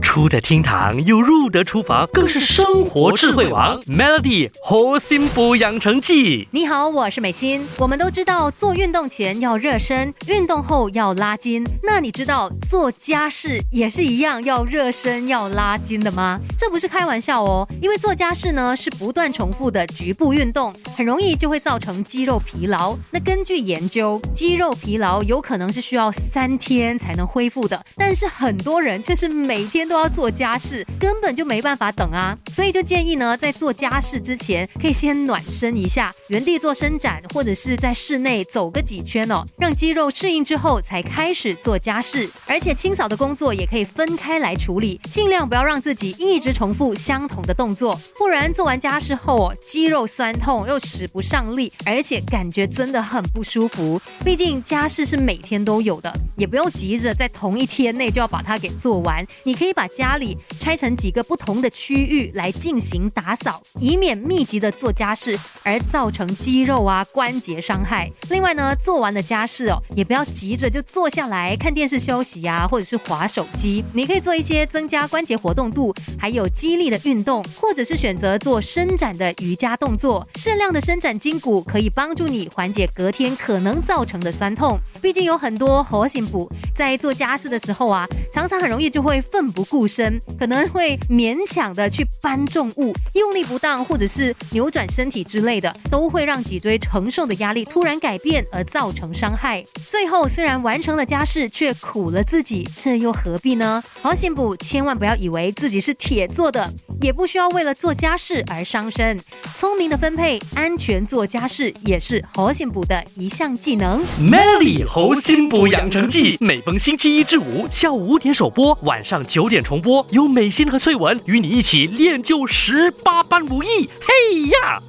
出得厅堂又入得厨房，更是生活智慧王。Melody 核心补养成记。你好，我是美心。我们都知道做运动前要热身，运动后要拉筋。那你知道做家事也是一样要热身要拉筋的吗？这不是开玩笑哦，因为做家事呢是不断重复的局部运动，很容易就会造成肌肉疲劳。那根据研究，肌肉疲劳有可能是需要三天才能恢复的，但是很多人却是每天都要做家事，根本就没办法等啊。所以就建议呢，在做家事之前，可以先暖身一下，原地做伸展，或者是在室内走个几圈哦，让肌肉适应之后才开始做家事。而且清扫的工作也可以分开来处理，尽量不要让自己一直重复相同的动作，不然做完家事后哦，肌肉酸痛又使不上力，而且感觉真的很不舒服。毕竟家事是每天都有的，也不用急着在同一天内就要把它给做完。你可以把把家里拆成几个不同的区域来进行打扫，以免密集的做家事而造成肌肉啊关节伤害。另外呢，做完了家事哦，也不要急着就坐下来看电视休息啊，或者是划手机。你可以做一些增加关节活动度，还有肌力的运动，或者是选择做伸展的瑜伽动作。适量的伸展筋骨可以帮助你缓解隔天可能造成的酸痛。毕竟有很多核心补在做家事的时候啊，常常很容易就会奋不不顾身，可能会勉强的去搬重物，用力不当，或者是扭转身体之类的，都会让脊椎承受的压力突然改变而造成伤害。最后虽然完成了家事，却苦了自己，这又何必呢？好，先补千万不要以为自己是铁做的，也不需要为了做家事而伤身。聪明的分配，安全做家事也是核心补的一项技能。Melly 猴心补养成记，每逢星期一至五下午五点首播，晚上九点重播，由美心和翠文与你一起练就十八般武艺。嘿呀！